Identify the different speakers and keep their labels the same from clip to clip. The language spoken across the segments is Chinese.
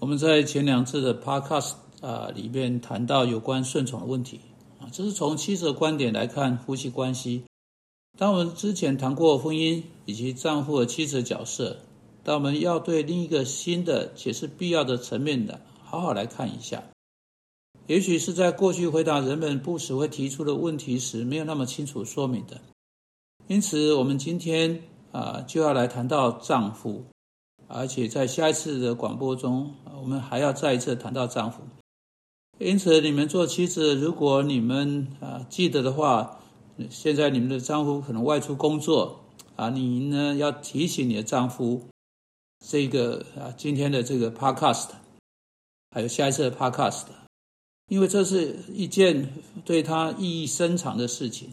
Speaker 1: 我们在前两次的 podcast 啊里面谈到有关顺从的问题啊，这是从妻子的观点来看夫妻关系。当我们之前谈过婚姻以及丈夫和妻子的角色，当我们要对另一个新的且是必要的层面的好好来看一下。也许是在过去回答人们不时会提出的问题时没有那么清楚说明的，因此我们今天啊就要来谈到丈夫。而且在下一次的广播中，我们还要再一次谈到丈夫。因此，你们做妻子，如果你们啊记得的话，现在你们的丈夫可能外出工作啊，你呢要提醒你的丈夫，这个啊今天的这个 podcast，还有下一次的 podcast，因为这是一件对他意义深长的事情。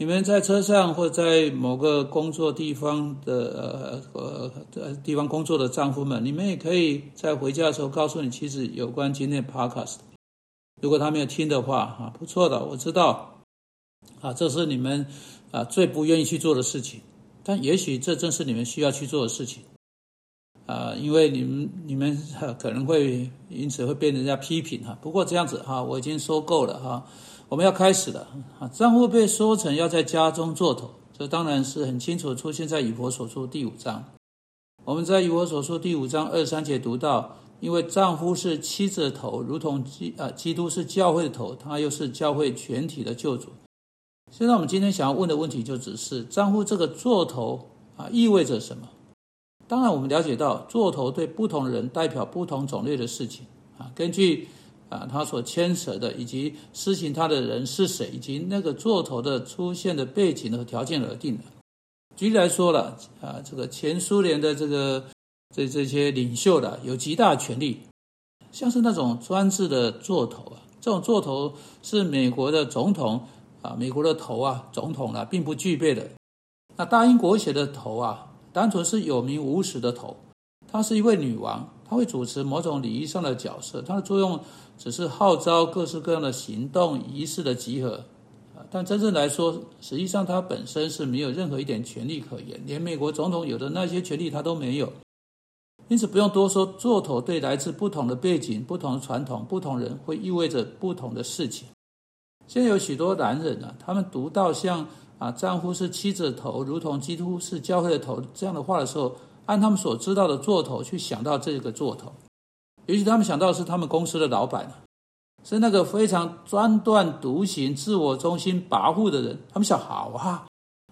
Speaker 1: 你们在车上或在某个工作地方的呃呃地方工作的丈夫们，你们也可以在回家的时候告诉你妻子有关今天 podcast。如果他没有听的话，啊，不错的，我知道，啊，这是你们啊最不愿意去做的事情，但也许这正是你们需要去做的事情，啊，因为你们你们可能会因此会被人家批评哈。不过这样子哈，我已经说够了哈。我们要开始了啊！丈夫被说成要在家中做头，这当然是很清楚出现在以佛所书第五章。我们在以佛所书第五章二三节读到，因为丈夫是妻子的头，如同基啊基督是教会的头，他又是教会全体的救主。现在我们今天想要问的问题就只是丈夫这个做头啊意味着什么？当然，我们了解到做头对不同的人代表不同种类的事情啊，根据。啊，他所牵扯的，以及施行他的人是谁，以及那个座头的出现的背景和条件而定的。举例来说了，啊，这个前苏联的这个这这些领袖的有极大权力，像是那种专制的座头啊，这种座头是美国的总统啊，美国的头啊，总统啊，并不具备的。那大英国写的头啊，单纯是有名无实的头，她是一位女王。他会主持某种礼仪上的角色，它的作用只是号召各式各样的行动仪式的集合，但真正来说，实际上他本身是没有任何一点权利可言，连美国总统有的那些权利他都没有。因此不用多说，做头对来自不同的背景、不同的传统、不同人会意味着不同的事情。现在有许多男人啊，他们读到像啊丈夫是妻子的头，如同基督是教会的头这样的话的时候。按他们所知道的做头去想到这个做头，也许他们想到是他们公司的老板是那个非常专断独行、自我中心、跋扈的人。他们想，好啊，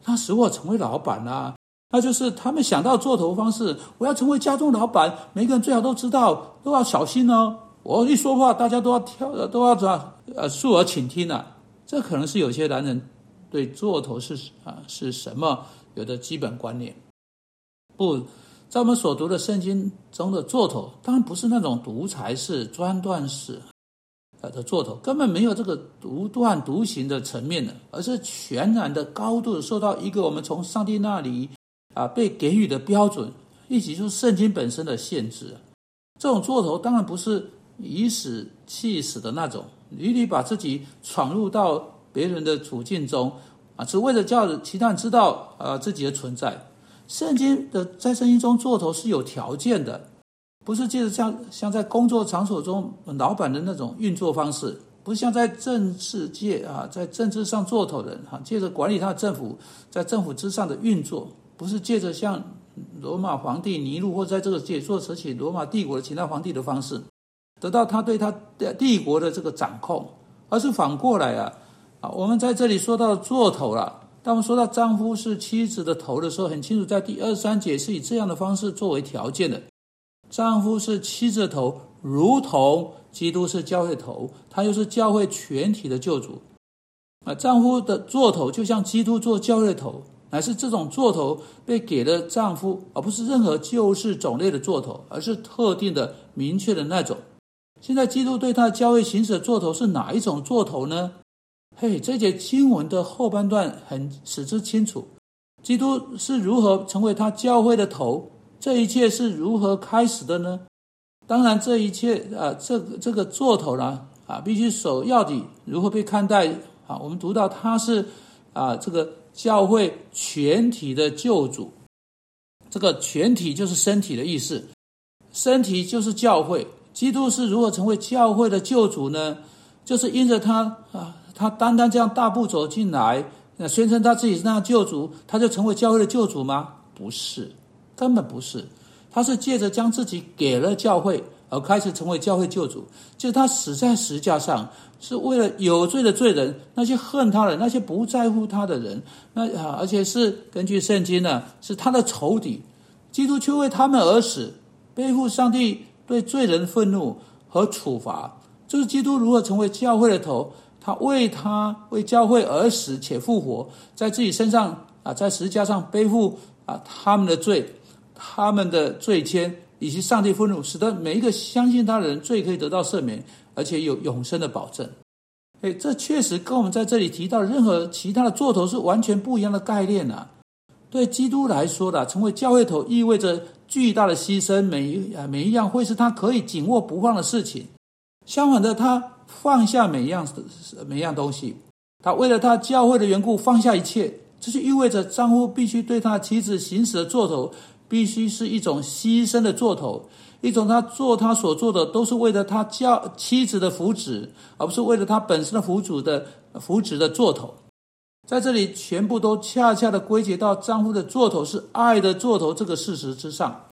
Speaker 1: 那使我成为老板啊，那就是他们想到做头方式。我要成为家中老板，每个人最好都知道，都要小心哦。我一说话，大家都要跳，都要怎呃竖耳倾听啊。这可能是有些男人对做头是啊是什么有的基本观念，不。在我们所读的圣经中的座头，当然不是那种独裁式、专断式的座头，根本没有这个独断独行的层面的，而是全然的、高度受到一个我们从上帝那里啊被给予的标准，以及就是圣经本身的限制。这种座头当然不是以死气死的那种，屡屡把自己闯入到别人的处境中啊，只为了叫其他人知道啊自己的存在。圣经的在圣经中做头是有条件的，不是借着像像在工作场所中老板的那种运作方式，不是像在政治界啊，在政治上做头人哈，借着管理他的政府，在政府之上的运作，不是借着像罗马皇帝尼禄或在这个界做扯起罗马帝国的其他皇帝的方式，得到他对他的帝国的这个掌控，而是反过来啊啊，我们在这里说到做头了。当我们说到丈夫是妻子的头的时候，很清楚，在第二三节是以这样的方式作为条件的。丈夫是妻子的头，如同基督是教会头，他又是教会全体的救主。啊，丈夫的座头就像基督做教会头，乃是这种座头被给了丈夫，而不是任何旧式种类的座头，而是特定的、明确的那种。现在基督对他的教会行使的座头是哪一种座头呢？嘿，这节经文的后半段很使之清楚，基督是如何成为他教会的头，这一切是如何开始的呢？当然，这一切啊，这个这个做头呢，啊，必须首要的如何被看待啊？我们读到他是啊，这个教会全体的救主，这个全体就是身体的意思，身体就是教会。基督是如何成为教会的救主呢？就是因着他啊，他单单这样大步走进来，那宣称他自己是那救主，他就成为教会的救主吗？不是，根本不是。他是借着将自己给了教会，而开始成为教会救主。就是他死在石架上，是为了有罪的罪人，那些恨他的、那些不在乎他的人，那啊，而且是根据圣经呢，是他的仇敌，基督却为他们而死，背负上帝。对罪人愤怒和处罚，这是基督如何成为教会的头。他为他为教会而死且复活，在自己身上啊，在十字架上背负啊他们的罪、他们的罪愆以及上帝愤怒，使得每一个相信他的人罪可以得到赦免，而且有永生的保证。哎，这确实跟我们在这里提到任何其他的座头是完全不一样的概念呐。对基督来说的，成为教会头意味着。巨大的牺牲，每一啊每一样会是他可以紧握不放的事情。相反的，他放下每一样每样东西，他为了他教会的缘故放下一切。这就意味着丈夫必须对他妻子行使的做头，必须是一种牺牲的做头，一种他做他所做的都是为了他教妻子的福祉，而不是为了他本身的福祉的福祉的做头。在这里，全部都恰恰的归结到丈夫的做头是爱的做头这个事实之上。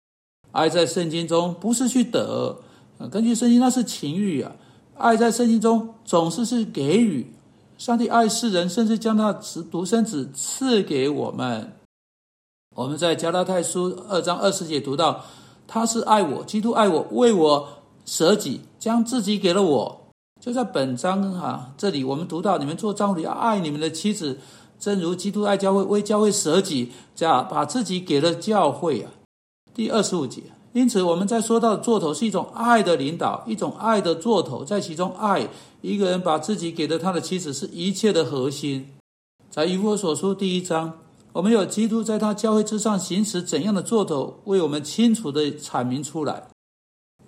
Speaker 1: 爱在圣经中不是去得，根据圣经那是情欲啊。爱在圣经中总是是给予。上帝爱世人，甚至将他独生子赐给我们。我们在加拉太书二章二十节读到，他是爱我，基督爱我，为我舍己，将自己给了我。就在本章啊，这里我们读到，你们做丈夫的要爱你们的妻子，正如基督爱教会，为教会舍己，这样把自己给了教会啊。第二十五节，因此我们在说到做头是一种爱的领导，一种爱的做头，在其中爱一个人把自己给了他的妻子，是一切的核心。在以弗所书第一章，我们有基督在他教会之上行使怎样的做头，为我们清楚的阐明出来。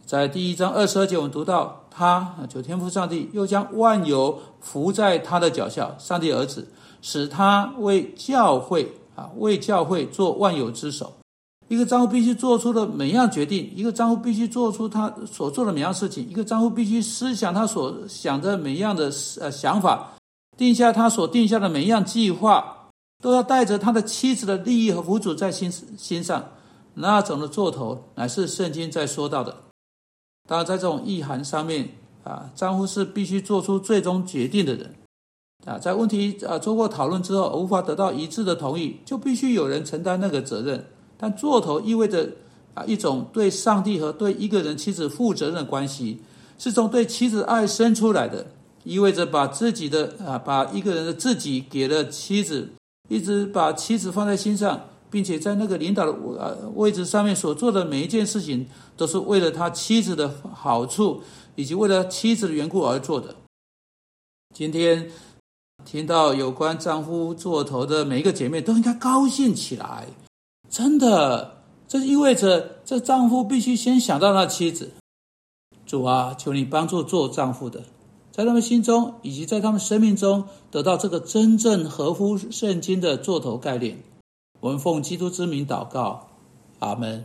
Speaker 1: 在第一章二十二节，我们读到他啊，九天父上帝又将万有伏在他的脚下，上帝儿子使他为教会啊，为教会做万有之首。一个丈夫必须做出的每样决定，一个丈夫必须做出他所做的每样事情，一个丈夫必须思想他所想的每样的呃想法，定下他所定下的每一样计划，都要带着他的妻子的利益和福祉在心心上。那种的做头，乃是圣经在说到的。当然，在这种意涵上面啊，丈夫是必须做出最终决定的人啊。在问题啊做过讨论之后，无法得到一致的同意，就必须有人承担那个责任。但做头意味着啊一种对上帝和对一个人妻子负责任的关系，是从对妻子爱生出来的，意味着把自己的啊把一个人的自己给了妻子，一直把妻子放在心上。并且在那个领导的呃位置上面所做的每一件事情，都是为了他妻子的好处，以及为了妻子的缘故而做的。今天听到有关丈夫做头的每一个姐妹都应该高兴起来，真的，这意味着这丈夫必须先想到那妻子。主啊，求你帮助做丈夫的，在他们心中以及在他们生命中得到这个真正合乎圣经的座头概念。我们奉基督之名祷告，阿门。